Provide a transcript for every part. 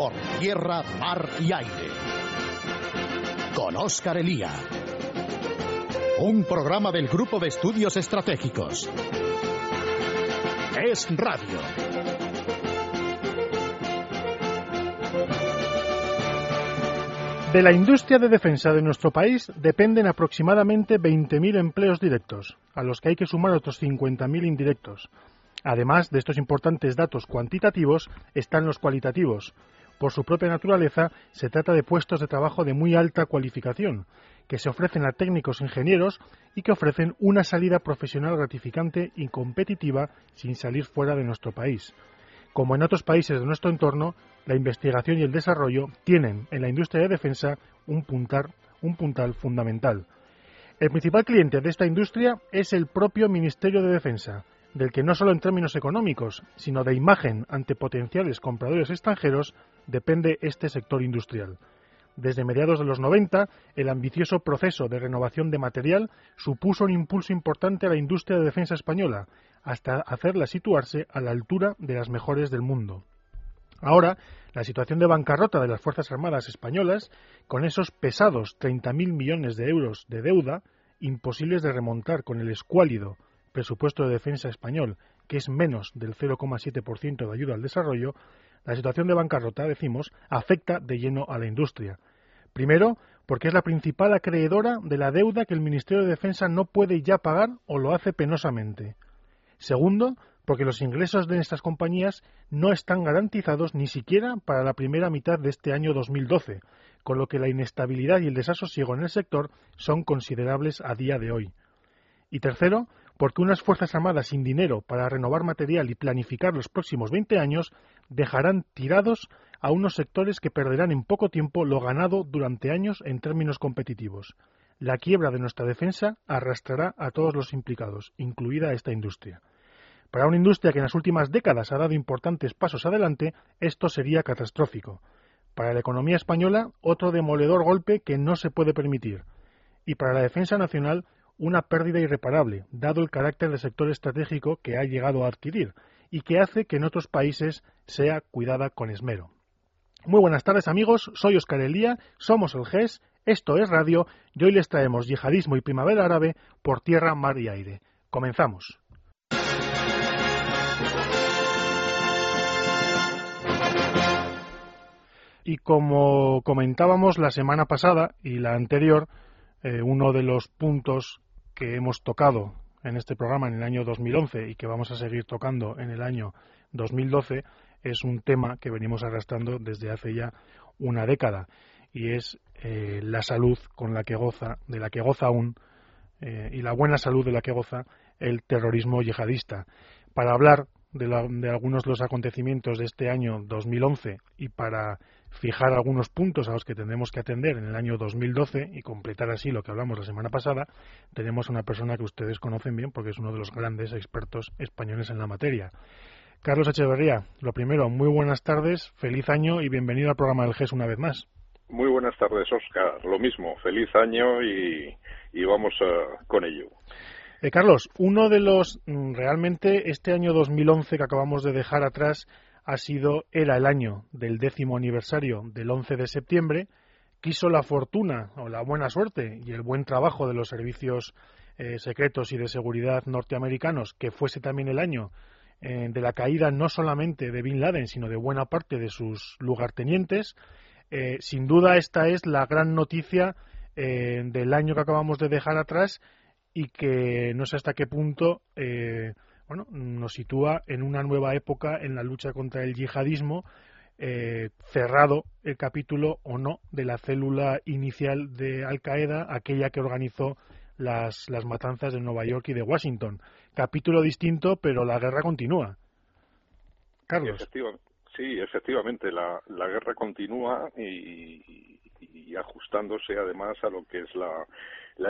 por tierra, mar y aire. Con Óscar Elía. Un programa del Grupo de Estudios Estratégicos. Es Radio. De la industria de defensa de nuestro país dependen aproximadamente 20.000 empleos directos, a los que hay que sumar otros 50.000 indirectos. Además de estos importantes datos cuantitativos, están los cualitativos. Por su propia naturaleza, se trata de puestos de trabajo de muy alta cualificación, que se ofrecen a técnicos ingenieros y que ofrecen una salida profesional gratificante y competitiva sin salir fuera de nuestro país. Como en otros países de nuestro entorno, la investigación y el desarrollo tienen en la industria de defensa un puntal, un puntal fundamental. El principal cliente de esta industria es el propio Ministerio de Defensa, del que no solo en términos económicos, sino de imagen ante potenciales compradores extranjeros depende este sector industrial. Desde mediados de los 90, el ambicioso proceso de renovación de material supuso un impulso importante a la industria de defensa española, hasta hacerla situarse a la altura de las mejores del mundo. Ahora, la situación de bancarrota de las Fuerzas Armadas españolas, con esos pesados 30.000 millones de euros de deuda, imposibles de remontar con el escuálido presupuesto de defensa español, que es menos del 0,7% de ayuda al desarrollo, la situación de bancarrota, decimos, afecta de lleno a la industria. Primero, porque es la principal acreedora de la deuda que el Ministerio de Defensa no puede ya pagar o lo hace penosamente. Segundo, porque los ingresos de estas compañías no están garantizados ni siquiera para la primera mitad de este año 2012, con lo que la inestabilidad y el desasosiego en el sector son considerables a día de hoy. Y tercero, porque unas Fuerzas Armadas sin dinero para renovar material y planificar los próximos 20 años dejarán tirados a unos sectores que perderán en poco tiempo lo ganado durante años en términos competitivos. La quiebra de nuestra defensa arrastrará a todos los implicados, incluida esta industria. Para una industria que en las últimas décadas ha dado importantes pasos adelante, esto sería catastrófico. Para la economía española, otro demoledor golpe que no se puede permitir. Y para la defensa nacional, una pérdida irreparable, dado el carácter de sector estratégico que ha llegado a adquirir y que hace que en otros países sea cuidada con esmero. Muy buenas tardes amigos, soy Oscar Elía, somos el GES esto es Radio y hoy les traemos yihadismo y primavera árabe por tierra, mar y aire. Comenzamos. Y como comentábamos la semana pasada y la anterior, eh, uno de los puntos que hemos tocado en este programa en el año 2011 y que vamos a seguir tocando en el año 2012 es un tema que venimos arrastrando desde hace ya una década y es eh, la salud con la que goza, de la que goza aún, eh, y la buena salud de la que goza el terrorismo yihadista. Para hablar de, de, algunos de los acontecimientos de este año 2011 y para fijar algunos puntos a los que tendremos que atender en el año 2012 y completar así lo que hablamos la semana pasada, tenemos a una persona que ustedes conocen bien porque es uno de los grandes expertos españoles en la materia. Carlos Echeverría, lo primero, muy buenas tardes, feliz año y bienvenido al programa del GES una vez más. Muy buenas tardes, Oscar. Lo mismo, feliz año y, vamos con ello. Eh, Carlos, uno de los mm, realmente este año 2011 que acabamos de dejar atrás ha sido era el año del décimo aniversario del 11 de septiembre. Quiso la fortuna o la buena suerte y el buen trabajo de los servicios eh, secretos y de seguridad norteamericanos que fuese también el año eh, de la caída no solamente de Bin Laden, sino de buena parte de sus lugartenientes eh, sin duda esta es la gran noticia eh, del año que acabamos de dejar atrás y que no sé hasta qué punto bueno, nos sitúa en una nueva época en la lucha contra el yihadismo, cerrado el capítulo o no de la célula inicial de Al Qaeda, aquella que organizó las, las matanzas de Nueva York y de Washington. Capítulo distinto, pero la guerra continúa. Carlos. Sí, efectivamente, la, la guerra continúa y, ajustándose además a lo que es la,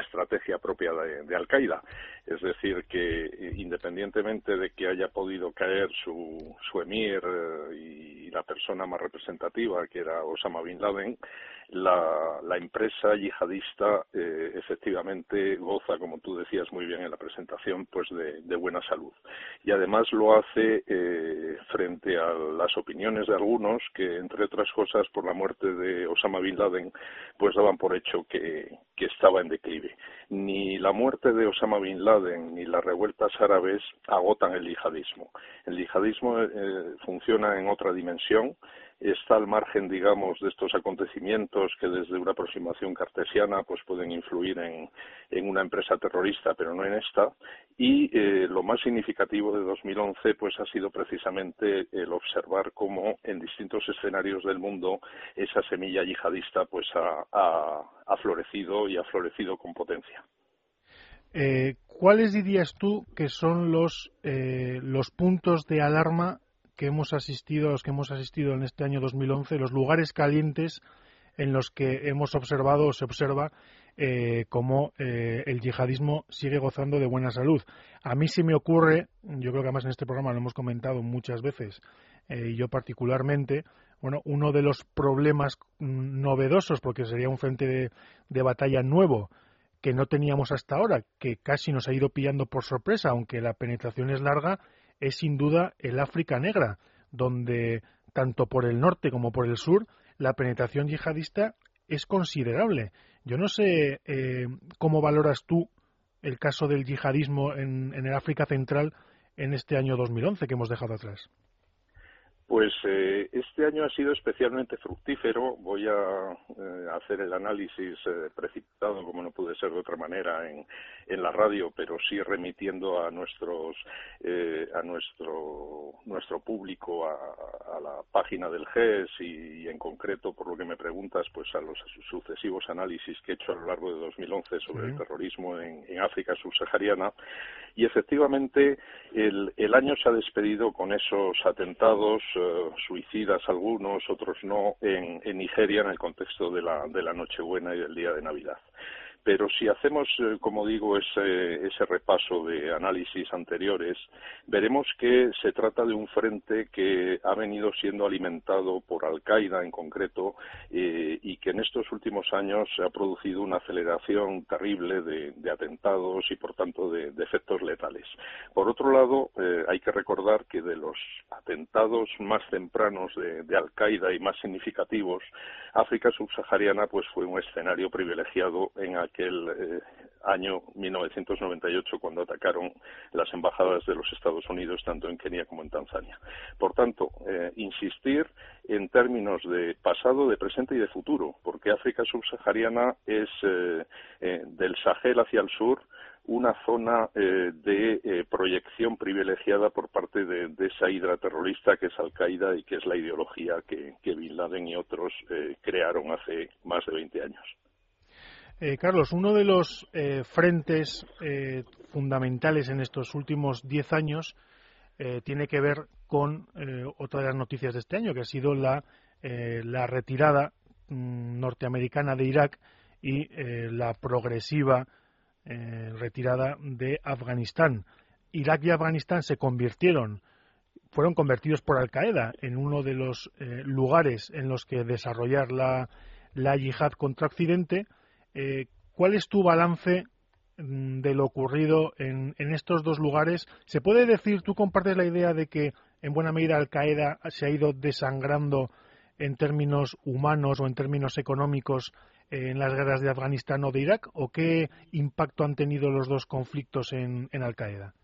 estrategia propia de, Al-Qaeda. Es decir, que independientemente de que haya podido caer su, su emir eh, y la persona más representativa, que era Osama Bin Laden, la, la empresa yihadista eh, efectivamente goza, como tú decías muy bien en la presentación, pues de, de buena salud. Y además lo hace eh, frente a las opiniones de algunos que, entre otras cosas, por la muerte de Osama Bin Laden, pues daban por hecho que, que estaba en declive. Ni la muerte de Osama Bin Laden ni las revueltas árabes agotan el yihadismo. El yihadismo eh, funciona en otra dimensión está al margen, digamos, de estos acontecimientos que desde una aproximación cartesiana pues pueden influir en, en una empresa terrorista, pero no en esta. Y eh, lo más significativo de 2011 pues ha sido precisamente el observar cómo en distintos escenarios del mundo esa semilla yihadista pues ha, florecido y ha florecido con potencia. Eh, ¿Cuáles dirías tú que son los, eh, los puntos de alarma que hemos asistido, a los que hemos asistido en este año 2011, los lugares calientes en los que hemos observado o se observa eh, cómo eh, el yihadismo sigue gozando de buena salud. A mí se me ocurre, yo creo que además en este programa lo hemos comentado muchas veces, eh, y yo particularmente, bueno, uno de los problemas novedosos, porque sería un frente de batalla nuevo, que no teníamos hasta ahora, que casi nos ha ido pillando por sorpresa, aunque la penetración es larga, es sin duda el África Negra, donde tanto por el norte como por el sur la penetración yihadista es considerable. Yo no sé eh, cómo valoras tú el caso del yihadismo en, en el África Central en este año 2011 que hemos dejado atrás. Pues eh, este año ha sido especialmente fructífero. Voy a eh, hacer el análisis eh, precipitado, como no pude ser de otra manera, en, en la radio, pero sí remitiendo a nuestros a nuestro nuestro público a, a, la página del GES y, en concreto, por lo que me preguntas, pues a los sucesivos análisis que he hecho a lo largo de 2011 sobre el terrorismo en, en, África subsahariana. Y efectivamente el, el año se ha despedido con esos atentados eh, suicidas algunos, otros no, en, en, Nigeria en el contexto de la, de la Nochebuena y del día de Navidad. Pero si hacemos, eh, como digo, ese, ese, repaso de análisis anteriores, veremos que se trata de un frente que ha venido siendo alimentado por Al-Qaeda en concreto eh, y que en estos últimos años se ha producido una aceleración terrible de, atentados y, por tanto, de, de, efectos letales. Por otro lado, eh, hay que recordar que de los atentados más tempranos de, de Al-Qaeda y más significativos, África subsahariana pues fue un escenario privilegiado en aquel eh, año 1998 cuando atacaron las embajadas de los Estados Unidos tanto en Kenia como en Tanzania. Por tanto, eh, insistir en términos de pasado, de presente y de futuro, porque África subsahariana es eh, eh del Sahel hacia el sur una zona de proyección privilegiada por parte de, esa hidra terrorista que es Al-Qaeda y que es la ideología que, que Bin Laden y otros crearon hace más de 20 años. Eh, Carlos, uno de los eh, frentes eh, fundamentales en estos últimos diez años tiene que ver con otra de las noticias de este año, que ha sido la, la retirada mm, norteamericana de Irak y la progresiva retirada de Afganistán. Irak y Afganistán se convirtieron, fueron convertidos por Al Qaeda en uno de los lugares en los que desarrollar la, la yihad contra Occidente eh, ¿Cuál es tu balance mm, de lo ocurrido en, estos dos lugares? ¿Se puede decir, tú compartes la idea de que en buena medida Al Qaeda se ha ido desangrando en términos humanos o en términos económicos en las guerras de Afganistán o de Irak? ¿O qué impacto han tenido los dos conflictos en Al Qaeda?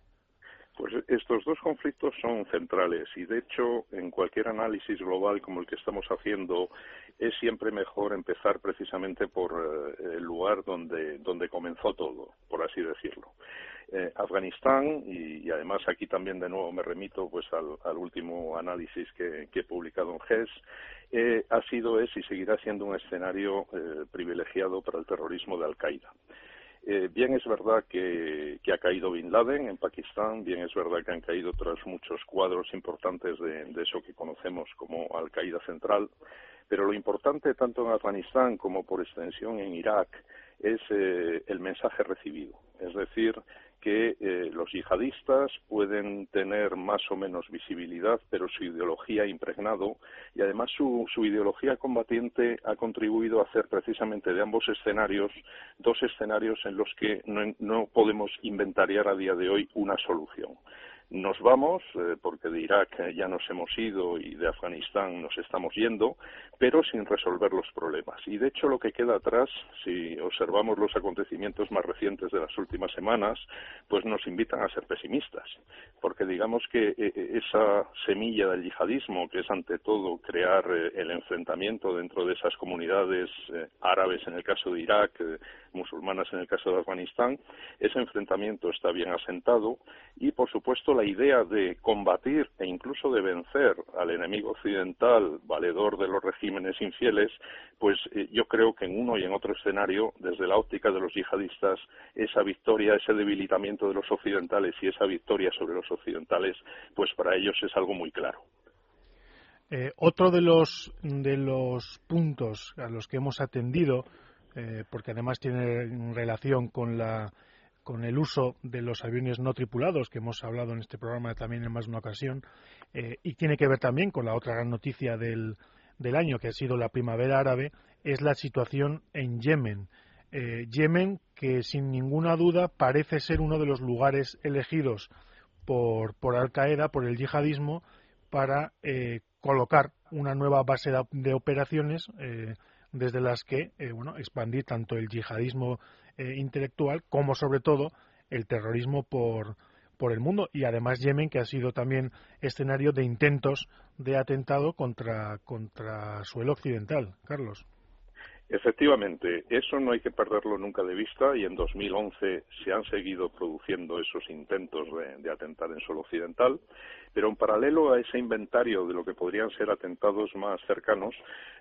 Pues estos dos conflictos son centrales y de hecho en cualquier análisis global como el que estamos haciendo es siempre mejor empezar precisamente por eh, el lugar donde, donde comenzó todo, por así decirlo. Eh, Afganistán y, además aquí también de nuevo me remito pues al, último análisis que, he publicado en GES eh, ha sido es y seguirá siendo un escenario privilegiado para el terrorismo de Al Qaeda. Eh, bien es verdad que, ha caído Bin Laden en Pakistán, bien es verdad que han caído otros muchos cuadros importantes de, eso que conocemos como Al-Qaeda Central, pero lo importante tanto en Afganistán como por extensión en Irak es eh, el mensaje recibido, es decir, que eh, los yihadistas pueden tener más o menos visibilidad, pero su ideología ha impregnado y además su, ideología combatiente ha contribuido a hacer precisamente de ambos escenarios dos escenarios en los que no, no podemos inventariar a día de hoy una solución. Nos vamos, eh, porque de Irak ya nos hemos ido y de Afganistán nos estamos yendo, pero sin resolver los problemas. Y de hecho lo que queda atrás, si observamos los acontecimientos más recientes de las últimas semanas, pues nos invitan a ser pesimistas, porque digamos que eh, eh, esa semilla del yihadismo, que es ante todo crear el enfrentamiento dentro de esas comunidades árabes en el caso de Irak, musulmanas en el caso de Afganistán, ese enfrentamiento está bien asentado y por supuesto la idea de combatir e incluso de vencer al enemigo occidental valedor de los regímenes infieles, pues eh, yo creo que en uno y en otro escenario, desde la óptica de los yihadistas, esa victoria, ese debilitamiento de los occidentales y esa victoria sobre los occidentales, pues para ellos es algo muy claro. Eh, otro de los, de los puntos a los que hemos atendido, eh, porque además tiene relación con la con el uso de los aviones no tripulados, que hemos hablado en este programa también en más de una ocasión, eh, y tiene que ver también con la otra gran noticia del, del, año, que ha sido la primavera árabe, es la situación en Yemen. Eh, Yemen, que sin ninguna duda parece ser uno de los lugares elegidos por, por Al Qaeda, por el yihadismo, para colocar una nueva base de operaciones desde las que bueno, expandir tanto el yihadismo eh, intelectual, como sobre todo el terrorismo por, por el mundo y además Yemen que ha sido también escenario de intentos de atentado contra, contra suelo occidental. Carlos. Efectivamente, eso no hay que perderlo nunca de vista y en 2011 se han seguido produciendo esos intentos de, atentar en suelo occidental, pero en paralelo a ese inventario de lo que podrían ser atentados más cercanos,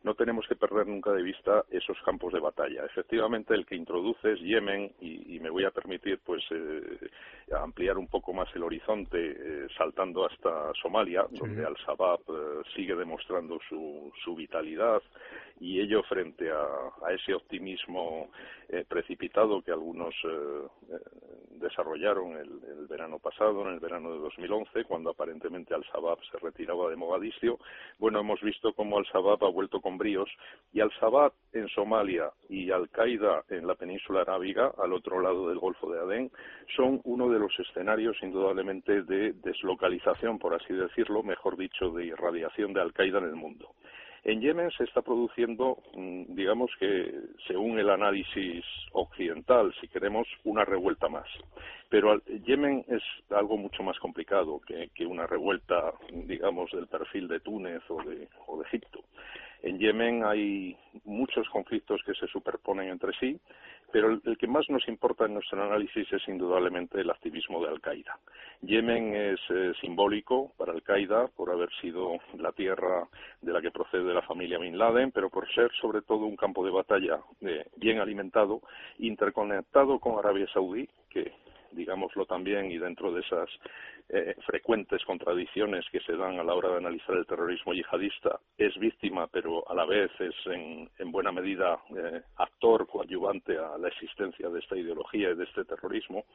no tenemos que perder nunca de vista esos campos de batalla. Efectivamente, el que introduce es Yemen y, me voy a permitir pues eh, ampliar un poco más el horizonte eh, saltando hasta Somalia, donde Al-Shabaab eh, sigue demostrando su, su vitalidad y ello frente a a, ese optimismo eh, precipitado que algunos eh, desarrollaron el, el, verano pasado, en el verano de 2011, cuando aparentemente Al-Shabaab se retiraba de Mogadiscio. Bueno, hemos visto cómo Al-Shabaab ha vuelto con bríos y Al-Shabaab en Somalia y Al-Qaeda en la península arábiga, al otro lado del Golfo de Adén, son uno de los escenarios indudablemente de deslocalización, por así decirlo, mejor dicho, de irradiación de Al-Qaeda en el mundo. En Yemen se está produciendo, mm, digamos que, según el análisis occidental, si queremos, una revuelta más. Pero Yemen es algo mucho más complicado que, una revuelta, digamos, del perfil de Túnez o de Egipto. En Yemen hay muchos conflictos que se superponen entre sí, pero el, que más nos importa en nuestro análisis es indudablemente el activismo de Al-Qaeda. Yemen es eh, simbólico para Al-Qaeda por haber sido la tierra de la que procede la familia Bin Laden, pero por ser sobre todo un campo de batalla eh, bien alimentado, interconectado con Arabia Saudí, que digámoslo también, y dentro de esas eh, frecuentes contradicciones que se dan a la hora de analizar el terrorismo yihadista, es víctima, pero a la vez es en, buena medida eh, actor coadyuvante a la existencia de esta ideología y de este terrorismo.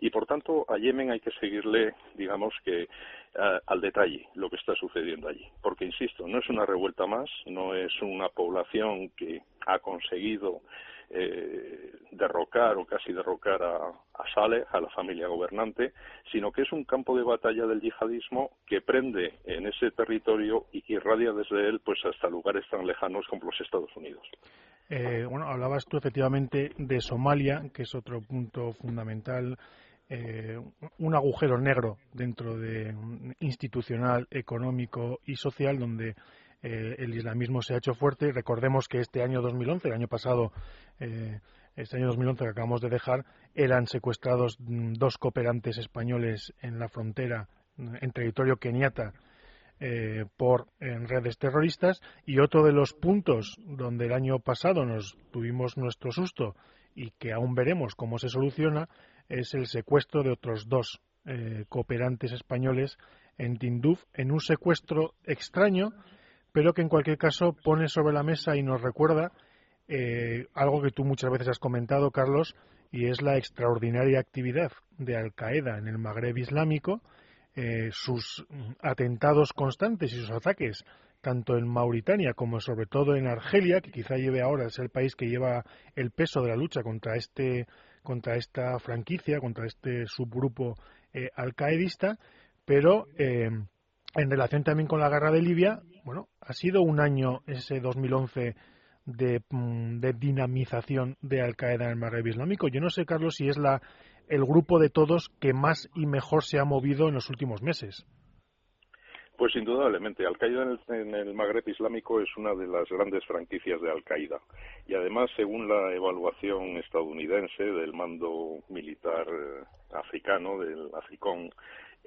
Y por tanto, a Yemen hay que seguirle, digamos que, eh, al detalle lo que está sucediendo allí. Porque, insisto, no es una revuelta más, no es una población que ha conseguido eh, derrocar o casi derrocar a, a Saleh, a la familia gobernante, sino que es un campo de batalla del yihadismo que prende en ese territorio y que irradia desde él pues hasta lugares tan lejanos como los Estados Unidos. Eh, bueno, hablabas tú efectivamente de Somalia, que es otro punto fundamental, eh, un agujero negro dentro de institucional, económico y social, donde eh, el islamismo se ha hecho fuerte. Recordemos que este año 2011, el año pasado, eh, este año 2011 que acabamos de dejar, eran secuestrados mm, dos cooperantes españoles en la frontera, mm, en territorio keniata, eh, por redes terroristas. Y otro de los puntos donde el año pasado nos tuvimos nuestro susto y que aún veremos cómo se soluciona es el secuestro de otros dos cooperantes españoles en Tinduf en un secuestro extraño pero que en cualquier caso pone sobre la mesa y nos recuerda eh, algo que tú muchas veces has comentado, Carlos, y es la extraordinaria actividad de Al Qaeda en el Magreb Islámico, eh, sus atentados constantes y sus ataques tanto en Mauritania como sobre todo en Argelia, que quizá lleve ahora es el país que lleva el peso de la lucha contra este contra esta franquicia, contra este subgrupo eh, alcaedista, pero eh, en relación también con la guerra de Libia, bueno, ha sido un año ese 2011 de, mm, de dinamización de Al Qaeda en el Magreb Islámico. Yo no sé, Carlos, si es la el grupo de todos que más y mejor se ha movido en los últimos meses. Pues indudablemente, Al-Qaeda en, el, Magreb Islámico es una de las grandes franquicias de Al-Qaeda. Y además, según la evaluación estadounidense del mando militar eh, africano, del AFRICOM,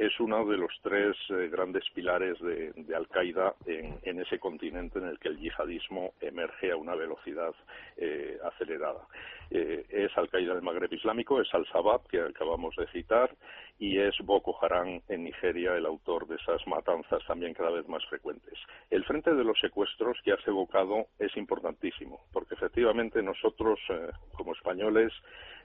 es uno de los tres eh, grandes pilares de, Al-Qaeda en, ese continente en el que el yihadismo emerge a una velocidad eh, acelerada. Eh, es Al-Qaeda del Magreb Islámico, es Al-Shabaab, que acabamos de citar, y es Boko Haram en Nigeria el autor de esas matanzas también cada vez más frecuentes. El frente de los secuestros que has evocado es importantísimo, porque efectivamente nosotros, como españoles,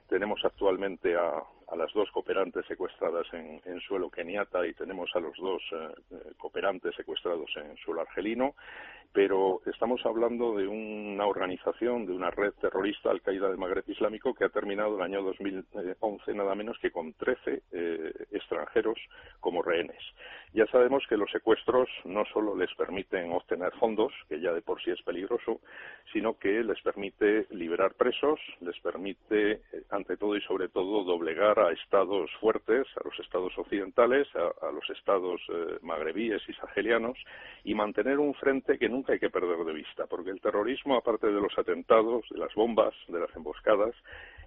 tenemos actualmente a, las dos cooperantes secuestradas en, suelo keniata y tenemos a los dos eh, eh, cooperantes secuestrados en suelo argelino, pero estamos hablando de una organización, de una red terrorista, Al-Qaeda del Magreb Islámico, que ha terminado el año 2011 nada menos que con 13 eh, extranjeros como rehenes. Ya sabemos que los secuestros no solo les permiten obtener fondos, que ya de por sí es peligroso, sino que les permite liberar presos, les permite, ante todo y sobre todo, doblegar a estados fuertes, a los estados occidentales, a, los estados eh, magrebíes y sahelianos, y mantener un frente que nunca hay que perder de vista, porque el terrorismo, aparte de los atentados, de las bombas, de las emboscadas,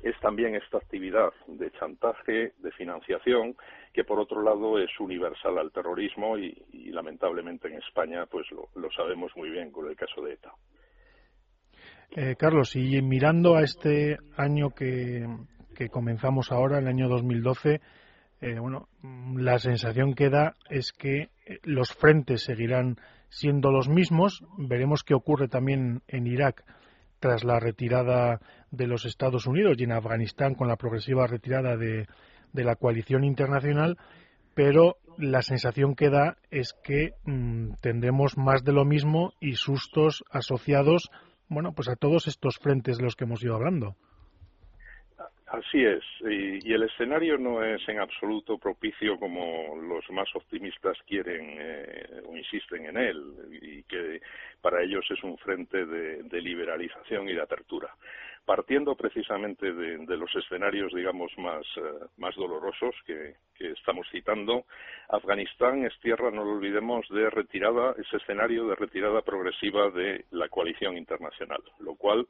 es también esta actividad de chantaje, de financiación, que por otro lado es universal al terrorismo y, lamentablemente en España pues lo, sabemos muy bien con el caso de ETA. Eh, Carlos, y mirando a este año que, comenzamos ahora, el año 2012, eh, bueno, la sensación que da es que eh, los frentes seguirán siendo los mismos. Veremos qué ocurre también en Irak tras la retirada de los Estados Unidos y en Afganistán con la progresiva retirada de, de la coalición internacional, pero la sensación que da es que mm, tendremos más de lo mismo y sustos asociados, bueno, pues a todos estos frentes de los que hemos ido hablando. Así es, y, el escenario no es en absoluto propicio como los más optimistas quieren eh, o insisten en él, y que para ellos es un frente de, liberalización y de apertura. Partiendo precisamente de, los escenarios, digamos, más, eh, más dolorosos que, que, estamos citando, Afganistán es tierra, no lo olvidemos, de retirada, ese escenario de retirada progresiva de la coalición internacional, lo cual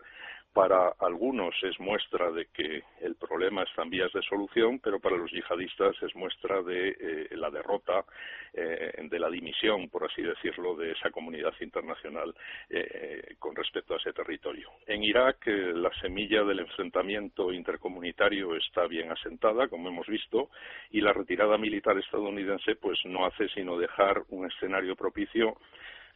para algunos es muestra de que el problema está en vías de solución, pero para los yihadistas es muestra de eh, la derrota, eh, de la dimisión, por así decirlo, de esa comunidad internacional eh, con respecto a ese territorio. En Irak, la semilla del enfrentamiento intercomunitario está bien asentada, como hemos visto, y la retirada militar estadounidense pues no hace sino dejar un escenario propicio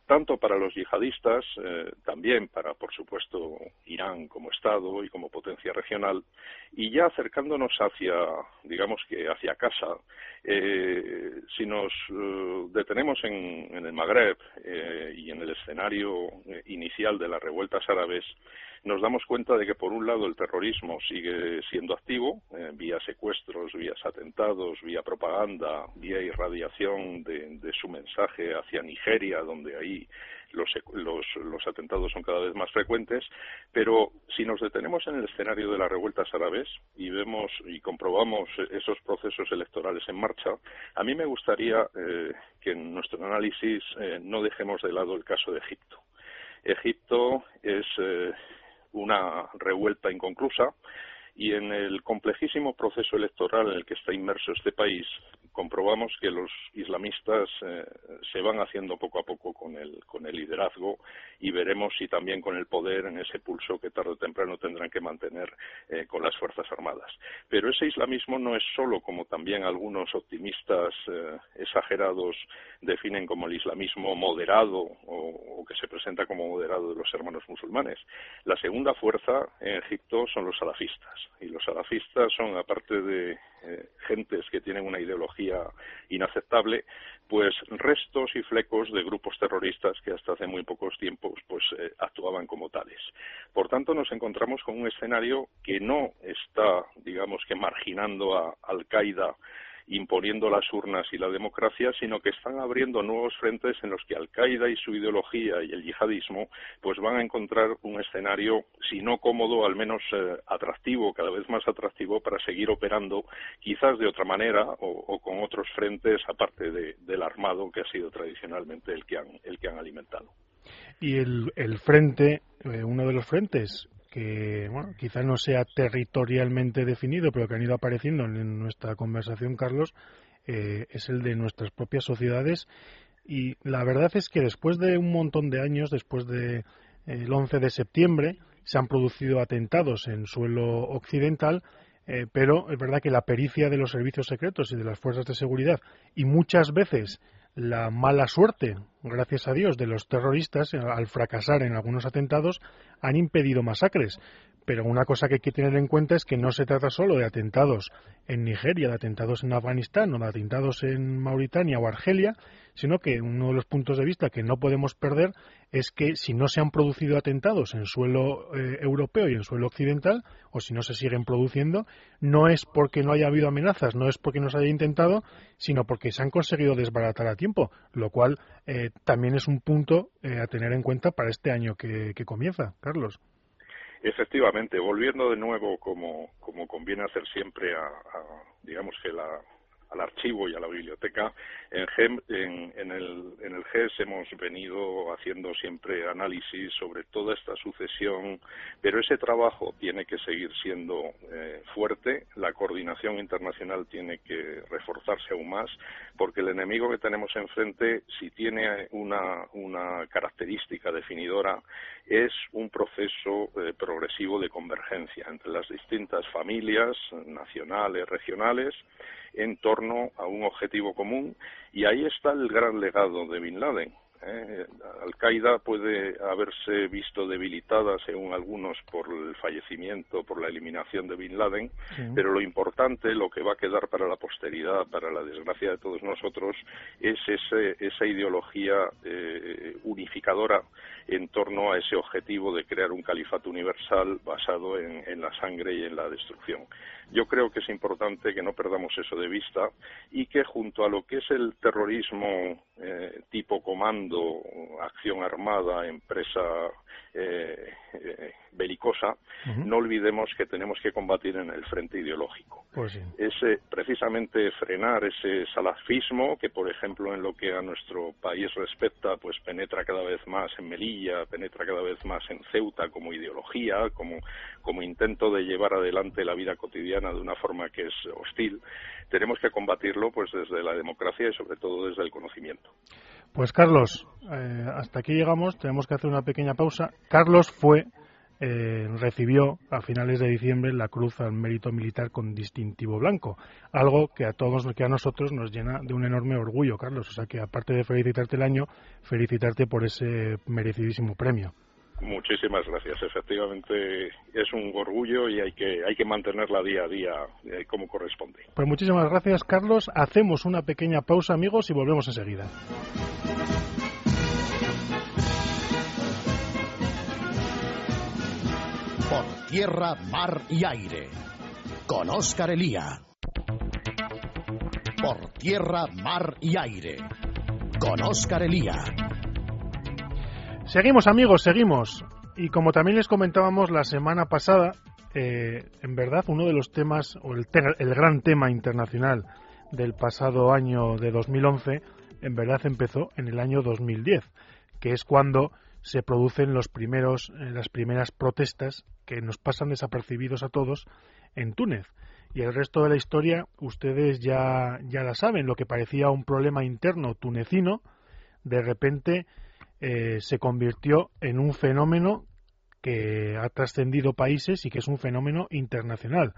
tanto para los yihadistas, eh, también para, por supuesto, Irán como Estado y como potencia regional, y ya acercándonos hacia, digamos que hacia casa, eh, si nos eh, detenemos en, en, el Magreb y en el escenario inicial de las revueltas árabes, nos damos cuenta de que, por un lado, el terrorismo sigue siendo activo, eh, vía secuestros, vía atentados, vía propaganda, vía irradiación de, su mensaje hacia Nigeria, donde ahí los, los, atentados son cada vez más frecuentes, pero si nos detenemos en el escenario de las revueltas árabes y vemos y comprobamos esos procesos electorales en marcha, a mí me gustaría eh, que en nuestro análisis eh, no dejemos de lado el caso de Egipto. Egipto es una revuelta inconclusa y en el complejísimo proceso electoral en el que está inmerso este país comprobamos que los islamistas eh, se van haciendo poco a poco con el, liderazgo y veremos si también con el poder en ese pulso que tarde o temprano tendrán que mantener eh, con las Fuerzas Armadas. Pero ese islamismo no es solo, como también algunos optimistas eh, exagerados definen como el islamismo moderado o que se presenta como moderado de los hermanos musulmanes. La segunda fuerza en Egipto son los salafistas. Y los salafistas son, aparte de eh, gentes que tienen una ideología inaceptable, pues restos y flecos de grupos terroristas que hasta hace muy pocos tiempos pues eh, actuaban como tales. Por tanto, nos encontramos con un escenario que no está, digamos que marginando a Al-Qaeda imponiendo las urnas y la democracia, sino que están abriendo nuevos frentes en los que Al-Qaeda y su ideología y el yihadismo pues van a encontrar un escenario, si no cómodo, al menos eh, atractivo, cada vez más atractivo para seguir operando, quizás de otra manera o, con otros frentes aparte del armado que ha sido tradicionalmente el que han, el que han alimentado. Y el, frente, eh, uno de los frentes que bueno, quizá no sea territorialmente definido, pero que han ido apareciendo en nuestra conversación, Carlos, eh, es el de nuestras propias sociedades. Y la verdad es que después de un montón de años, después del de, 11 de septiembre, se han producido atentados en suelo occidental, eh, pero es verdad que la pericia de los servicios secretos y de las fuerzas de seguridad y muchas veces la mala suerte, gracias a Dios, de los terroristas al fracasar en algunos atentados han impedido masacres. Pero una cosa que hay que tener en cuenta es que no se trata solo de atentados en Nigeria, de atentados en Afganistán o de atentados en Mauritania o Argelia, sino que uno de los puntos de vista que no podemos perder es que si no se han producido atentados en suelo eh, europeo y en suelo occidental, o si no se siguen produciendo, no es porque no haya habido amenazas, no es porque no se haya intentado, sino porque se han conseguido desbaratar a tiempo, lo cual eh, también es un punto eh, a tener en cuenta para este año que, comienza. Carlos. Efectivamente, volviendo de nuevo, como, como conviene hacer siempre, a digamos que la, al archivo y a la biblioteca. En, en, el, en el GES hemos venido haciendo siempre análisis sobre toda esta sucesión, pero ese trabajo tiene que seguir siendo eh, fuerte, la coordinación internacional tiene que reforzarse aún más, porque el enemigo que tenemos enfrente, si tiene una, una característica definidora, es un proceso eh, progresivo de convergencia entre las distintas familias nacionales, regionales, en torno a un objetivo común y ahí está el gran legado de Bin Laden. ¿Eh? Al-Qaeda puede haberse visto debilitada, según algunos, por el fallecimiento, por la eliminación de Bin Laden, pero lo importante, lo que va a quedar para la posteridad, para la desgracia de todos nosotros, es ese, esa ideología eh, unificadora en torno a ese objetivo de crear un califato universal basado en la sangre y en la destrucción. Yo creo que es importante que no perdamos eso de vista y que junto a lo que es el terrorismo eh, tipo comando, acción armada, empresa eh, eh, belicosa, no olvidemos que tenemos que combatir en el frente ideológico. Pues ese, precisamente frenar ese salafismo que, por ejemplo, en lo que a nuestro país respecta, pues penetra cada vez más en Melilla, penetra cada vez más en Ceuta como ideología, como, como intento de llevar adelante la vida cotidiana de una forma que es hostil. Tenemos que combatirlo pues desde la democracia y sobre todo desde el conocimiento. Pues Carlos, eh, hasta aquí llegamos, tenemos que hacer una pequeña pausa. Carlos fue, eh, recibió a finales de diciembre la Cruz al Mérito Militar con distintivo blanco, algo que a todos, que a nosotros nos llena de un enorme orgullo, Carlos. O sea que aparte de felicitarte el año, felicitarte por ese merecidísimo premio. Muchísimas gracias. Efectivamente es un orgullo y hay que, hay que mantenerla día a día eh, como corresponde. Pues muchísimas gracias, Carlos. Hacemos una pequeña pausa, amigos, y volvemos enseguida. Por tierra, mar y aire. Con Oscar Elía. Por tierra, mar y aire. Con Oscar Elía. Seguimos amigos, seguimos. Y como también les comentábamos la semana pasada, eh, en verdad uno de los temas, o el, el, gran tema internacional del pasado año de 2011, en verdad empezó en el año 2010, que es cuando se producen los primeros, eh, las primeras protestas que nos pasan desapercibidos a todos en Túnez. Y el resto de la historia, ustedes ya, ya la saben, lo que parecía un problema interno tunecino, de repente eh, se convirtió en un fenómeno que ha trascendido países y que es un fenómeno internacional.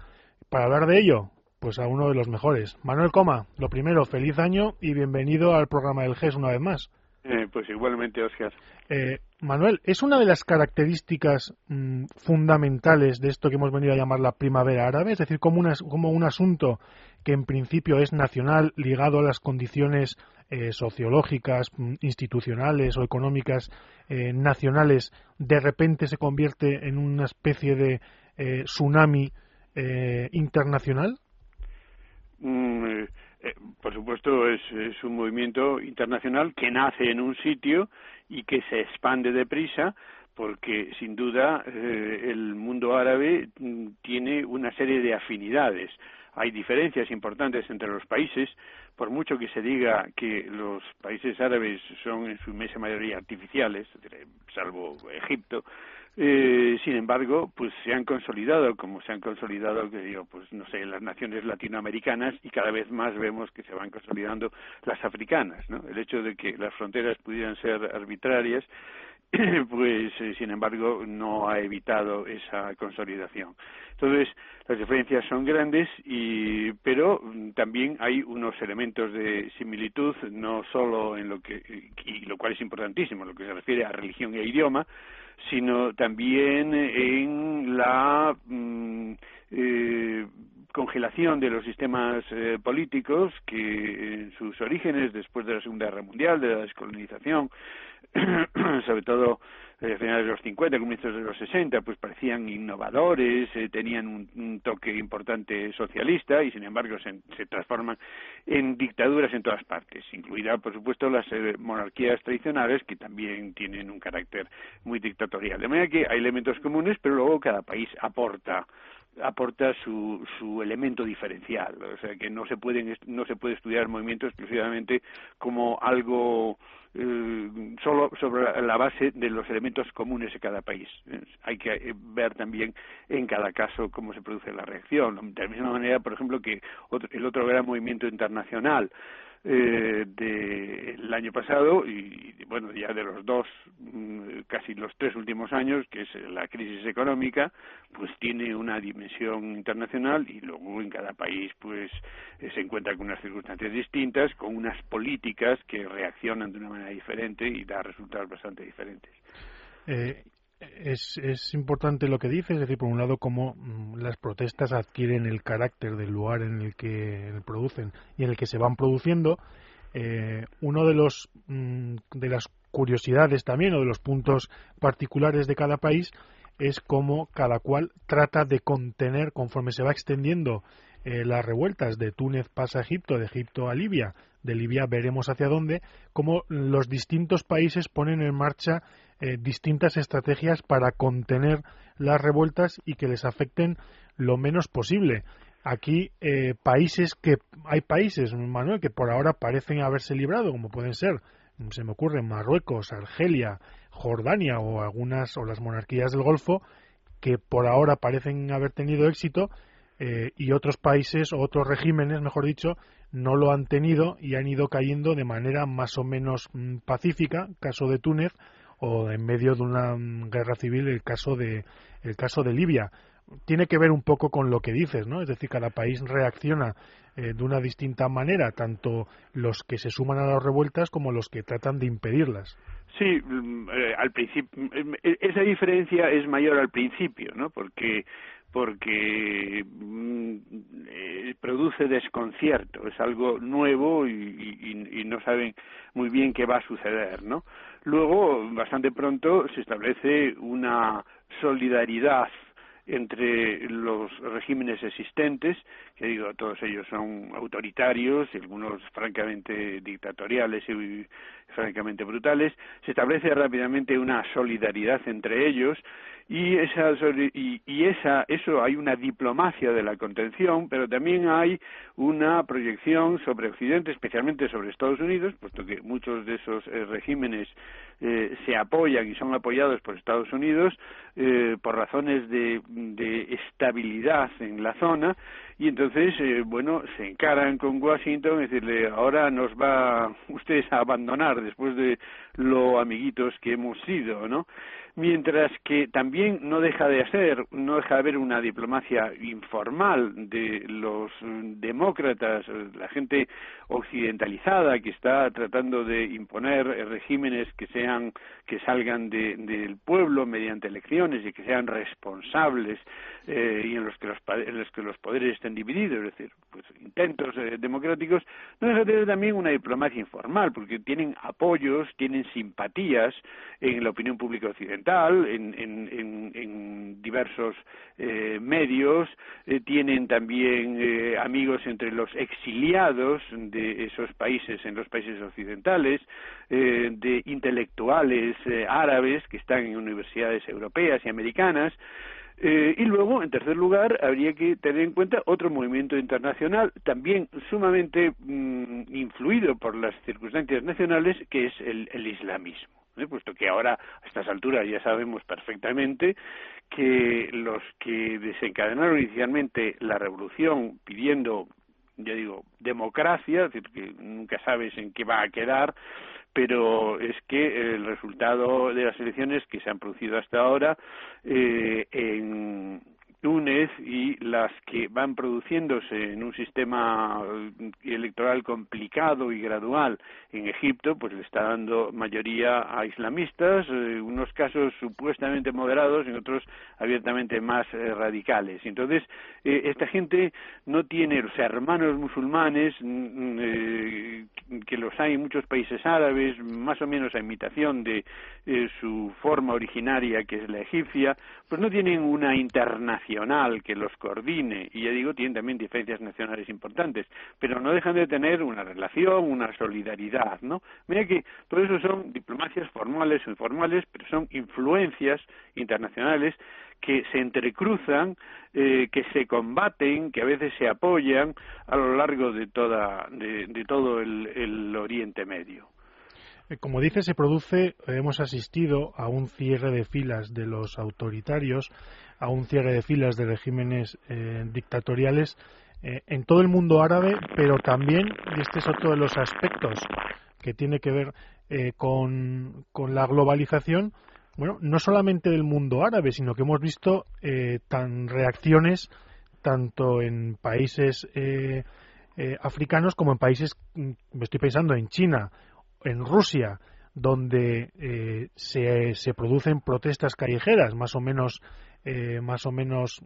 Para hablar de ello, pues a uno de los mejores. Manuel Coma, lo primero, feliz año y bienvenido al programa del GES una vez más. Eh, pues igualmente, Oscar. Eh, Manuel, es una de las características mm, fundamentales de esto que hemos venido a llamar la primavera árabe, es decir, como, como un asunto que en principio es nacional, ligado a las condiciones eh, sociológicas, mm, institucionales o económicas nacionales, de repente se convierte en una especie de tsunami internacional? Mm, eh, por supuesto, es, un movimiento internacional que nace en un sitio y que se expande deprisa porque sin duda eh, el mundo árabe mm, tiene una serie de afinidades. Hay diferencias importantes entre los países, por mucho que se diga que los países árabes son en su inmensa mayoría artificiales, salvo Egipto, eh, sin embargo, pues se han consolidado, como se han consolidado, que digo, pues no sé, las naciones latinoamericanas y cada vez más vemos que se van consolidando las africanas, ¿no? El hecho de que las fronteras pudieran ser arbitrarias, pues eh, sin embargo no ha evitado esa consolidación. Entonces, las diferencias son grandes, y, pero mm, también hay unos elementos de similitud, no solo en lo que, y lo cual es importantísimo, en lo que se refiere a religión e idioma, sino también en la mm, eh, congelación de los sistemas eh, políticos que en sus orígenes después de la Segunda Guerra Mundial, de la descolonización, sobre todo eh, finales de los 50, comienzos de los 60, pues parecían innovadores, eh, tenían un, toque importante socialista y sin embargo se, se, transforman en dictaduras en todas partes, incluida por supuesto las eh, monarquías tradicionales que también tienen un carácter muy dictatorial. De manera que hay elementos comunes, pero luego cada país aporta aporta su, su elemento diferencial, o sea que no se pueden no se puede estudiar el movimiento exclusivamente como algo eh, solo sobre la base de los elementos comunes de cada país. hay que ver también en cada caso cómo se produce la reacción. De la misma manera, por ejemplo, que el otro gran movimiento internacional eh, del año pasado y bueno ya de los dos mm, casi los tres últimos años que es la crisis económica pues tiene una dimensión internacional y luego en cada país pues eh, se encuentra con unas circunstancias distintas con unas políticas que reaccionan de una manera diferente y da resultados bastante diferentes. Eh, es, importante lo que dice, es decir, por un lado, cómo mm, las protestas adquieren el carácter del lugar en el que producen y en el que se van produciendo. Eh, uno de los mm, de las curiosidades también o de los puntos particulares de cada país es cómo cada cual trata de contener conforme se va extendiendo eh, las revueltas de Túnez pasa a Egipto, de Egipto a Libia, de Libia veremos hacia dónde, cómo los distintos países ponen en marcha eh, distintas estrategias para contener las revueltas y que les afecten lo menos posible. Aquí eh, países que hay países, Manuel, que por ahora parecen haberse librado, como pueden ser, se me ocurre Marruecos, Argelia, Jordania o algunas o las monarquías del Golfo, que por ahora parecen haber tenido éxito eh, y otros países o otros regímenes, mejor dicho, no lo han tenido y han ido cayendo de manera más o menos mm, pacífica, caso de Túnez, o en medio de una mm, guerra civil el caso de el caso de Libia tiene que ver un poco con lo que dices, ¿no? Es decir, cada país reacciona eh, de una distinta manera, tanto los que se suman a las revueltas como los que tratan de impedirlas. Sí, mm, eh, al principio eh, esa diferencia es mayor al principio, ¿no? Porque porque produce desconcierto, es algo nuevo y, y, no saben muy bien qué va a suceder, ¿no? Luego, bastante pronto, se establece una solidaridad entre los regímenes existentes, que digo, todos ellos son autoritarios y algunos francamente dictatoriales y francamente brutales, se establece rápidamente una solidaridad entre ellos y esa y, y, esa eso hay una diplomacia de la contención pero también hay una proyección sobre Occidente especialmente sobre Estados Unidos puesto que muchos de esos eh, regímenes eh, se apoyan y son apoyados por Estados Unidos eh, por razones de, de estabilidad en la zona y entonces bueno se encaran con Washington y decirle ahora nos va ustedes a abandonar después de lo amiguitos que hemos sido, ¿no? Mientras que también no deja de ser, no deja de haber una diplomacia informal de los demócratas, la gente occidentalizada que está tratando de imponer regímenes que sean que salgan del pueblo mediante elecciones y que sean responsables eh, y en los que los en los que los poderes estén divididos, es decir, pues intentos eh, democráticos, no deja de tener también una diplomacia informal porque tienen apoyos, tienen simpatías en la opinión pública occidental en, diversos eh, medios, eh, tienen también eh, amigos entre los exiliados de esos países, en los países occidentales, de intelectuales árabes que están en universidades europeas y americanas, y luego, en tercer lugar, habría que tener en cuenta otro movimiento internacional también sumamente mm, influido por las circunstancias nacionales, que es el islamismo. ¿Eh? puesto que ahora a estas alturas ya sabemos perfectamente que los que desencadenaron inicialmente la revolución pidiendo ya digo democracia, es decir, que nunca sabes en qué va a quedar, pero es que el resultado de las elecciones que se han producido hasta ahora eh, en Túnez y las que van produciéndose en un sistema electoral complicado y gradual en Egipto, pues le está dando mayoría a islamistas, eh, unos casos supuestamente moderados, en otros abiertamente más eh, radicales. Entonces, eh, esta gente no tiene los hermanos musulmanes, mm, mm, que los hay en muchos países árabes, más o menos a imitación de su forma originaria, que es la egipcia, pues no tienen una internacional que los coordine, y ya digo, tienen también diferencias nacionales importantes, pero no dejan de tener una relación, una solidaridad, ¿no? Mira que todo eso son diplomacias formales o informales, pero son influencias internacionales que se entrecruzan, eh, que se combaten, que a veces se apoyan a lo largo de, toda, de, todo el Oriente Medio. Eh, como dice, se produce, hemos asistido a un cierre de filas de los autoritarios, a un cierre de filas de regímenes eh, dictatoriales eh, en todo el mundo árabe, pero también, y este es otro de los aspectos que tiene que ver con, con, la globalización, bueno, no solamente del mundo árabe, sino que hemos visto tan reacciones tanto en países africanos como en países, mm, me estoy pensando en China en Rusia, donde eh, se, se, producen protestas callejeras, más o menos, eh, más o menos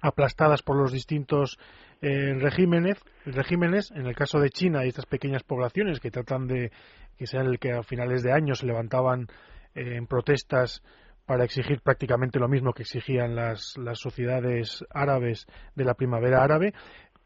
aplastadas por los distintos eh, regímenes, regímenes. En el caso de China, hay estas pequeñas poblaciones que tratan de que sean el que a finales de año se levantaban en protestas para exigir prácticamente lo mismo que exigían las, las sociedades árabes de la primavera árabe,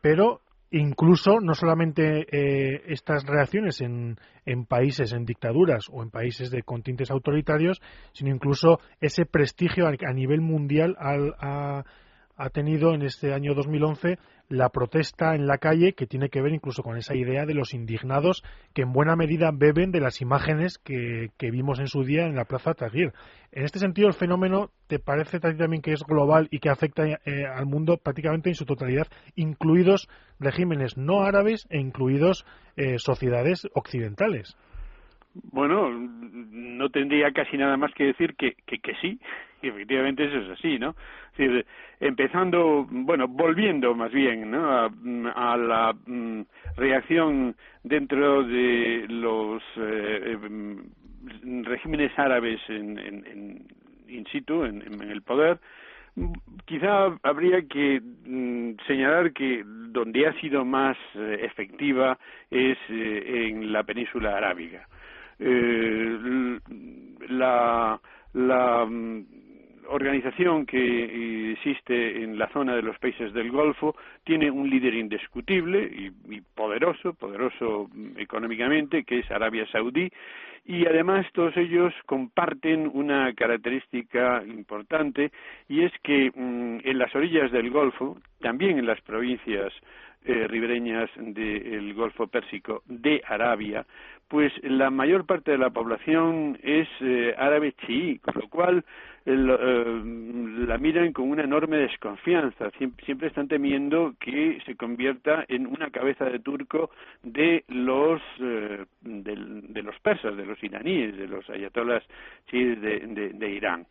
pero incluso no solamente eh, estas reacciones en, en, países, en dictaduras o en países de continentes autoritarios, sino incluso ese prestigio a, nivel mundial ha tenido en este año 2011 la protesta en la calle que tiene que ver incluso con esa idea de los indignados que en buena medida beben de las imágenes que, vimos en su día en la Plaza Tahrir. En este sentido, el fenómeno te parece también que es global y que afecta eh, al mundo prácticamente en su totalidad, incluidos regímenes no árabes e incluidos eh, sociedades occidentales. Bueno, no tendría casi nada más que decir que, que, que sí, y efectivamente eso es así, ¿no? Es decir, empezando, bueno, volviendo más bien, ¿no? A, la mm, reacción dentro de los eh, mm, regímenes árabes en, en, in situ, en, en, el poder, quizá habría que mm, señalar que donde ha sido más eh, efectiva es eh, en la península arábiga eh, la, mm, organización que existe en la zona de los países del Golfo tiene un líder indiscutible y, poderoso, poderoso mm, económicamente, que es Arabia Saudí, y además todos ellos comparten una característica importante y es que mm, en las orillas del Golfo, también en las provincias eh, ribereñas del Golfo Pérsico de Arabia, pues la mayor parte de la población es eh, árabe chií, con lo cual eh, la miran con una enorme desconfianza. Siempre, están temiendo que se convierta en una cabeza de turco de los eh, de, los persas, de los iraníes, de los ayatolás chiíes de Irán.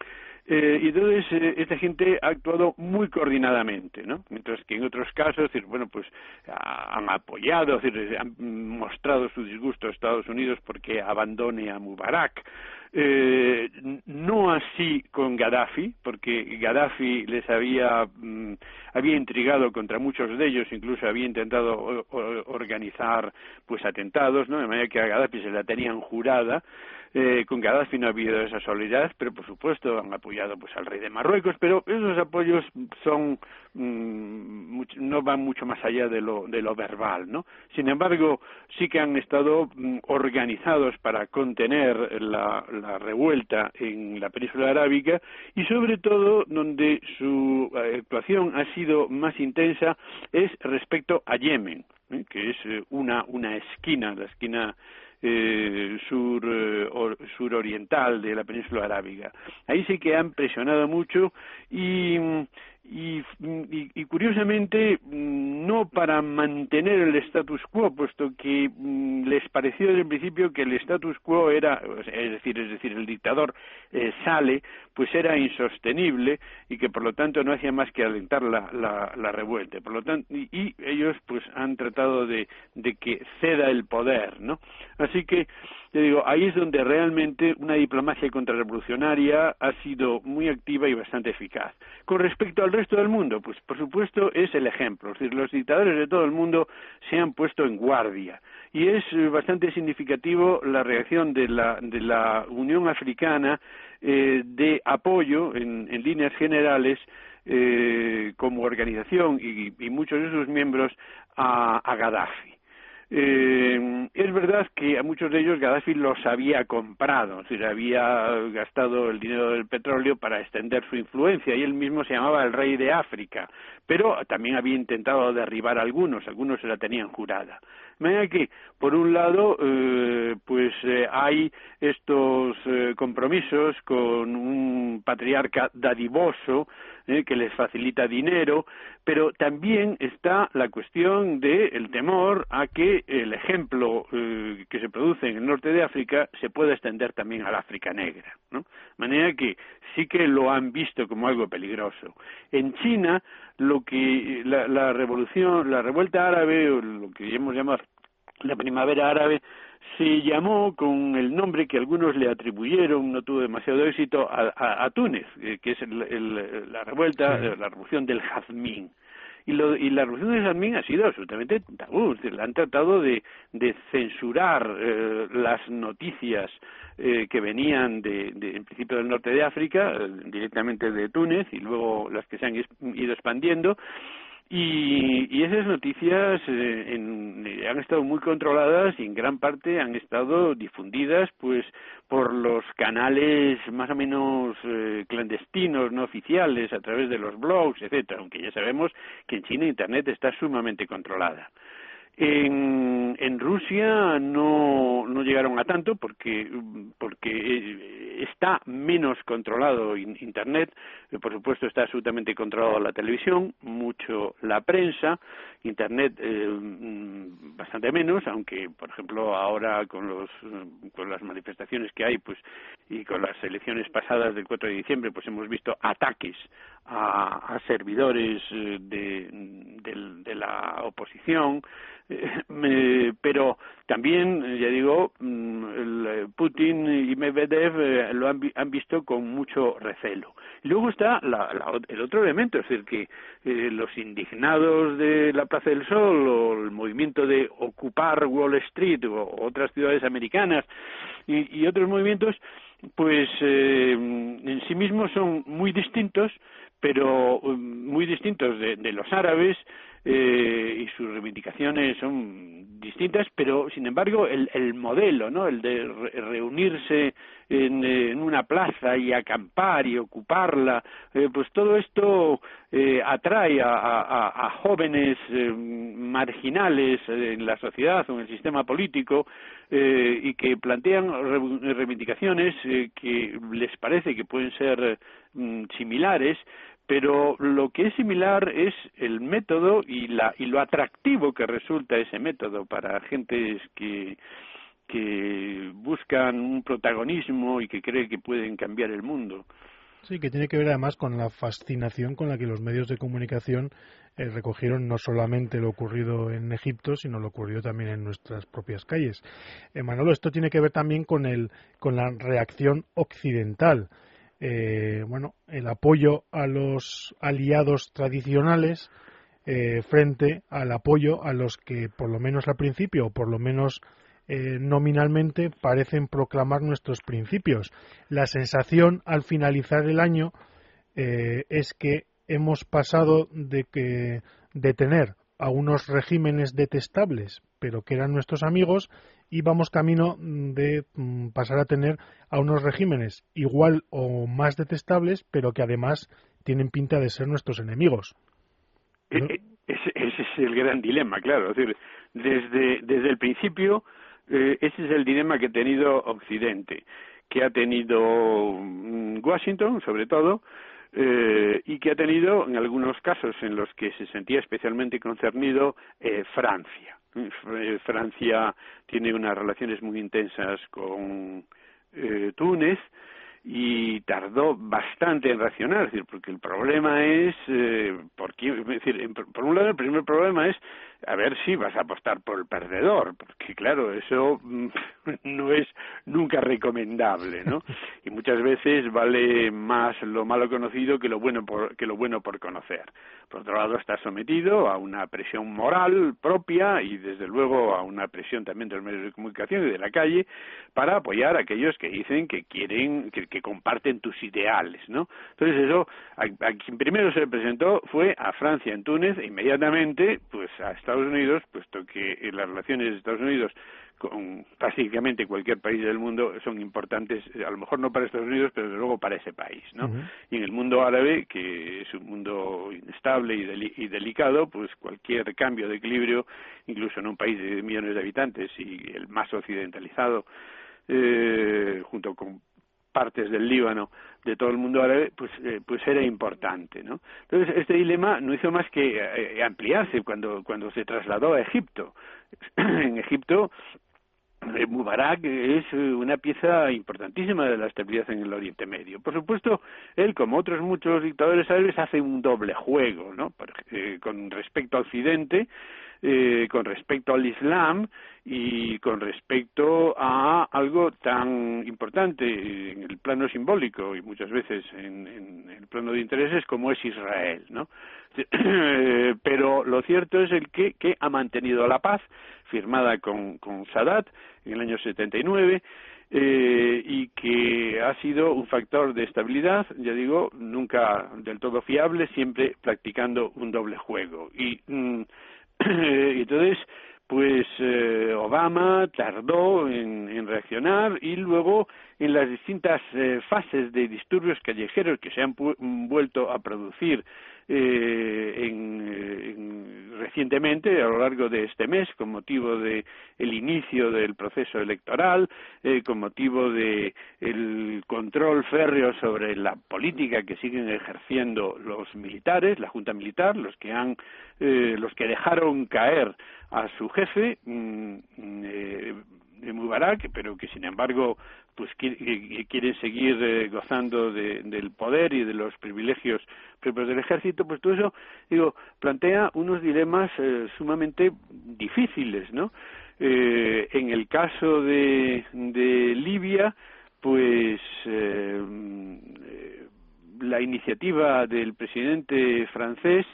Eh, y entonces eh, esta gente ha actuado muy coordinadamente, ¿no? Mientras que en otros casos, decir, bueno, pues han apoyado, decir, han mostrado su disgusto a Estados Unidos porque abandone a Mubarak. Eh, no así con Gaddafi, porque Gaddafi les había, mm, había intrigado contra muchos de ellos, incluso había intentado organizar pues atentados, ¿no? De manera que a Gaddafi se la tenían jurada eh, con Gaddafi no ha habido esa solidaridad, pero por supuesto han apoyado pues al rey de Marruecos, pero esos apoyos son mm, no van mucho más allá de lo, de lo verbal, ¿no? Sin embargo, sí que han estado mm, organizados para contener la, revuelta en la península arábiga y sobre todo donde su eh, actuación ha sido más intensa es respecto a Yemen, ¿eh? que es eh, una, una esquina, la esquina eh, sur, eh, suroriental de la península arábiga. Ahí sí que han presionado mucho y y, y, curiosamente no para mantener el status quo puesto que mm, les pareció desde el principio que el status quo era es decir es decir el dictador eh, sale pues era insostenible y que por lo tanto no hacía más que alentar la, la, la revuelta. Por lo tanto y, y, ellos pues han tratado de, de que ceda el poder no así que te digo, ahí es donde realmente una diplomacia contrarrevolucionaria ha sido muy activa y bastante eficaz. Con respecto al resto del mundo, pues por supuesto es el ejemplo. Los dictadores de todo el mundo se han puesto en guardia. Y es eh, bastante significativo la reacción de la, de la Unión Africana eh, de apoyo en, líneas generales eh, como organización y, y, muchos de sus miembros a, a Gaddafi. Eh, es verdad que a muchos de ellos Gaddafi los había comprado, es decir, había gastado el dinero del petróleo para extender su influencia y él mismo se llamaba el rey de África, pero también había intentado derribar a algunos, algunos se la tenían jurada. De que, por un lado, eh, pues eh, hay estos eh, compromisos con un patriarca dadivoso que les facilita dinero, pero también está la cuestión del temor a que el ejemplo que se produce en el norte de África se pueda extender también al África negra. ¿no? De manera que sí que lo han visto como algo peligroso. En China, lo que la, la revolución, la revuelta árabe, o lo que hemos llamado la primavera árabe, se llamó con el nombre que algunos le atribuyeron, no tuvo demasiado éxito, a, Túnez, eh, que es la revuelta, la revolución del jazmín. Y, lo, y la revolución del jazmín ha sido absolutamente tabú. Han tratado de, de censurar eh, las noticias eh, que venían de, de, en principio del norte de África, directamente de Túnez, y luego las que se han ido expandiendo y, esas noticias eh, eh, han estado muy controladas y en gran parte han estado difundidas pues por los canales más o menos eh, clandestinos, no oficiales, a través de los blogs, etcétera, aunque ya sabemos que en China Internet está sumamente controlada. En, Rusia no, no llegaron a tanto porque, porque eh, está menos controlado Internet, por supuesto está absolutamente controlado la televisión, mucho la prensa, Internet eh, mm, bastante menos, aunque por ejemplo ahora con, los, con las manifestaciones que hay pues y con las elecciones pasadas del 4 de diciembre pues hemos visto ataques a, a servidores eh, de, de, de la oposición, eh, pero también, ya digo, mm, el Putin y Medvedev eh, lo han, han, visto con mucho recelo. Luego está la, el otro elemento, es decir, que eh, los indignados de la Plaza del Sol o el movimiento de ocupar Wall Street o otras ciudades americanas y, y otros movimientos, pues eh, en sí mismos son muy distintos, pero mm, muy distintos de, de los árabes, eh, y sus reivindicaciones son distintas, pero sin embargo el, el modelo, ¿no? El de reunirse en, en, una plaza y acampar y ocuparla, eh, pues todo esto eh, atrae a, a, jóvenes eh, marginales en la sociedad o en el sistema político eh, y que plantean reivindicaciones eh, que les parece que pueden ser mm, similares, pero lo que es similar es el método y, la, y lo atractivo que resulta ese método para gentes que, que buscan un protagonismo y que creen que pueden cambiar el mundo. Sí, que tiene que ver además con la fascinación con la que los medios de comunicación eh, recogieron no solamente lo ocurrido en Egipto, sino lo ocurrido también en nuestras propias calles. Eh, Manolo, esto tiene que ver también con, el, con la reacción occidental eh, bueno, el apoyo a los aliados tradicionales eh, frente al apoyo a los que, por lo menos al principio, o por lo menos eh, nominalmente, parecen proclamar nuestros principios. La sensación al finalizar el año eh, es que hemos pasado de que de tener a unos regímenes detestables, pero que eran nuestros amigos, y vamos camino de mm, pasar a tener a unos regímenes igual o más detestables, pero que además tienen pinta de ser nuestros enemigos. E, e, ese, es el gran dilema, claro. Es decir, desde, desde el principio, eh, ese es el dilema que ha tenido Occidente, que ha tenido mm, Washington, sobre todo, eh, y que ha tenido, en algunos casos en los que se sentía especialmente concernido, eh, Francia. Eh, Francia tiene unas relaciones muy intensas con eh, Túnez y tardó bastante en reaccionar, porque el problema es, eh, es decir, por un lado el primer problema es a ver si vas a apostar por el perdedor, porque claro, eso mm, no es nunca recomendable, ¿no? Y muchas veces vale más lo malo conocido que lo bueno por, que lo bueno por conocer. Por otro lado, está sometido a una presión moral propia y desde luego a una presión también de los medios de comunicación y de la calle para apoyar a aquellos que dicen que quieren, que, que comparten tus ideales, ¿no? Entonces eso, a, a, quien primero se presentó fue a Francia en Túnez, e inmediatamente, pues a Estados Unidos, puesto que las relaciones de Estados Unidos con básicamente cualquier país del mundo son importantes, a lo mejor no para Estados Unidos, pero desde luego para ese país, ¿no? Uh -huh. Y en el mundo árabe, que es un mundo inestable y, del y, delicado, pues cualquier cambio de equilibrio, incluso en un país de millones de habitantes y el más occidentalizado, eh, junto con partes del Líbano, de todo el mundo árabe, pues, eh, pues era importante, ¿no? Entonces, este dilema no hizo más que eh, ampliarse cuando, cuando se trasladó a Egipto. en Egipto, eh, Mubarak es una pieza importantísima de la estabilidad en el Oriente Medio. Por supuesto, él, como otros muchos dictadores árabes, hace un doble juego, ¿no? Por, eh, con respecto a Occidente, eh, con respecto al Islam y con respecto a algo tan importante en el plano simbólico y muchas veces en, en el plano de intereses como es Israel, ¿no? Pero lo cierto es el que, que ha mantenido la paz firmada con, con Sadat en el año 79 eh, y que ha sido un factor de estabilidad, ya digo, nunca del todo fiable, siempre practicando un doble juego. Y mm, entonces, pues eh, Obama tardó en, reaccionar y luego en las distintas eh, fases de disturbios callejeros que se han vuelto a producir eh, en, en, recientemente a lo largo de este mes con motivo de el inicio del proceso electoral eh, con motivo de el control férreo sobre la política que siguen ejerciendo los militares la junta militar los que han eh, los que dejaron caer a su jefe mm, eh, de Mubarak, pero que sin embargo pues quieren seguir eh, gozando de, del poder y de los privilegios propios del ejército, pues todo eso, digo, plantea unos dilemas eh, sumamente difíciles, ¿no? Eh, en el caso de, de Libia, pues eh, la iniciativa del presidente francés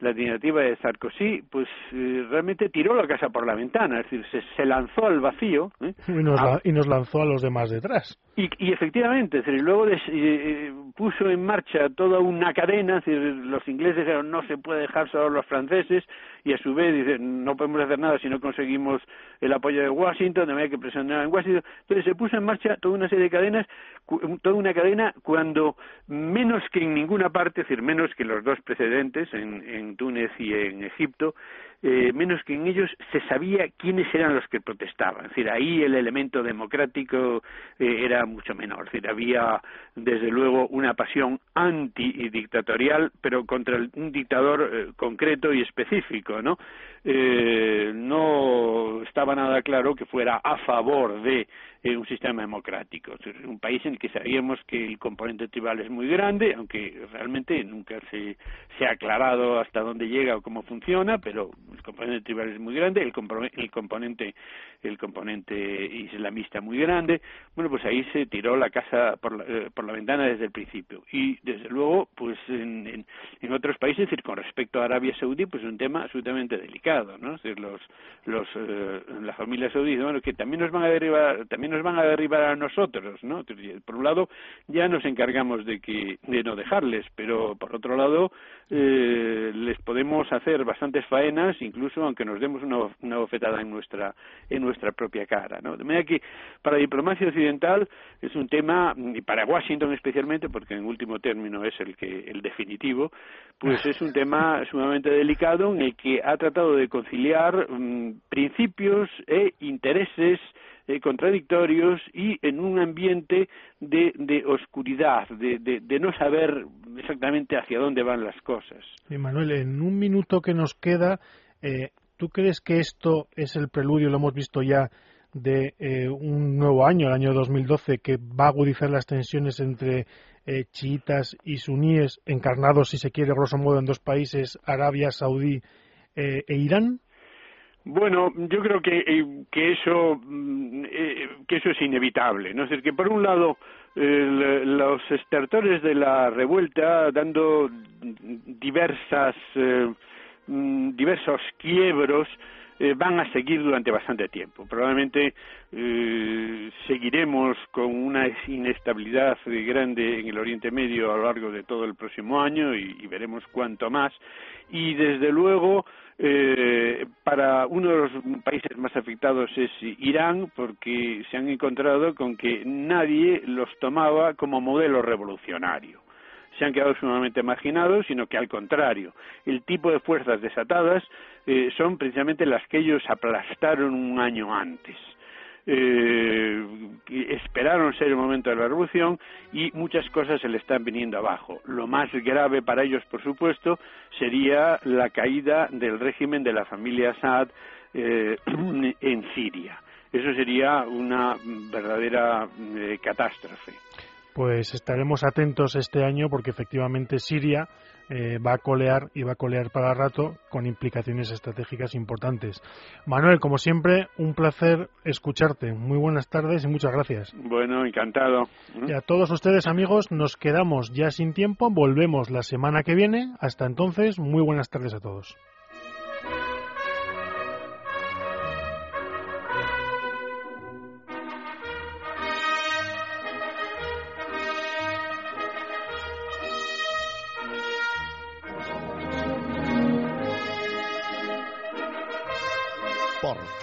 la iniciativa de Sarkozy, pues eh, realmente tiró la casa por la ventana, es decir, se, se lanzó al vacío. ¿eh? Y, nos, a... y, nos, lanzó a los demás detrás. Y, y efectivamente, luego eh, puso en marcha toda una cadena, los ingleses dijeron no se puede dejar solo a los franceses y a su vez dicen no podemos hacer nada si no conseguimos el apoyo de Washington, también hay que presionar en Washington. Entonces se puso en marcha toda una serie de cadenas, toda una cadena cuando menos que en ninguna parte, es decir, menos que los dos precedentes en, en Túnez y en Egipto, eh, menos que en ellos se sabía quiénes eran los que protestaban. Es decir, ahí el elemento democrático eh, era mucho menor. Decir, había desde luego una pasión antidictatorial, pero contra un dictador eh, concreto y específico, ¿no? no estaba nada claro que fuera a favor de un sistema democrático. Es un país en el que sabíamos que el componente tribal es muy grande, aunque realmente nunca se, se ha aclarado hasta dónde llega o cómo funciona, pero el componente tribal es muy grande, el, el componente el componente islamista muy grande. Bueno, pues ahí se tiró la casa por la, eh, por la ventana desde el principio. Y desde luego, pues en, en, otros países, con respecto a Arabia Saudí, pues es un tema absolutamente delicado, ¿no? Los, los, eh, la familia saudí, bueno, que también nos van a derribar, también nos van a derribar a nosotros, ¿no? Por un lado, ya nos encargamos de que, de no dejarles, pero por otro lado, eh, les podemos hacer bastantes faenas, incluso aunque nos demos una, una bofetada en nuestra, en nuestra propia cara. ¿no? De manera que para la diplomacia occidental es un tema, y para Washington especialmente, porque en último término es el, que, el definitivo, pues es un tema sumamente delicado en el que ha tratado de conciliar mm, principios e intereses eh, contradictorios y en un ambiente de, de oscuridad, de, de, no saber exactamente hacia dónde van las cosas. Manuel, en un minuto que nos queda, eh, ¿Tú crees que esto es el preludio, lo hemos visto ya, de eh, un nuevo año, el año 2012, que va a agudizar las tensiones entre eh, chiitas y suníes, encarnados, si se quiere, grosso modo, en dos países, Arabia Saudí eh, e Irán? Bueno, yo creo que, que eso mm, que eso es inevitable, no es decir que por un lado los estertores de la revuelta dando diversas diversos quiebros eh, van a seguir durante bastante tiempo. Probablemente eh, seguiremos con una inestabilidad grande en el Oriente Medio a lo largo de todo el próximo año y, veremos cuánto más. Y desde luego, eh, para uno de los países más afectados es Irán, porque se han encontrado con que nadie los tomaba como modelo revolucionario se han quedado sumamente marginados, sino que al contrario, el tipo de fuerzas desatadas eh, son precisamente las que ellos aplastaron un año antes. Eh, esperaron ser el momento de la revolución y muchas cosas se le están viniendo abajo. Lo más grave para ellos, por supuesto, sería la caída del régimen de la familia Assad eh, en Siria. Eso sería una verdadera catástrofe pues estaremos atentos este año porque efectivamente Siria eh, va a colear y va a colear para rato con implicaciones estratégicas importantes. Manuel, como siempre, un placer escucharte. Muy buenas tardes y muchas gracias. Bueno, encantado. Y a todos ustedes, amigos, nos quedamos ya sin tiempo. Volvemos la semana que viene. Hasta entonces, muy buenas tardes a todos.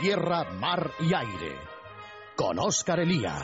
Tierra, mar y aire. Con Oscar Elía.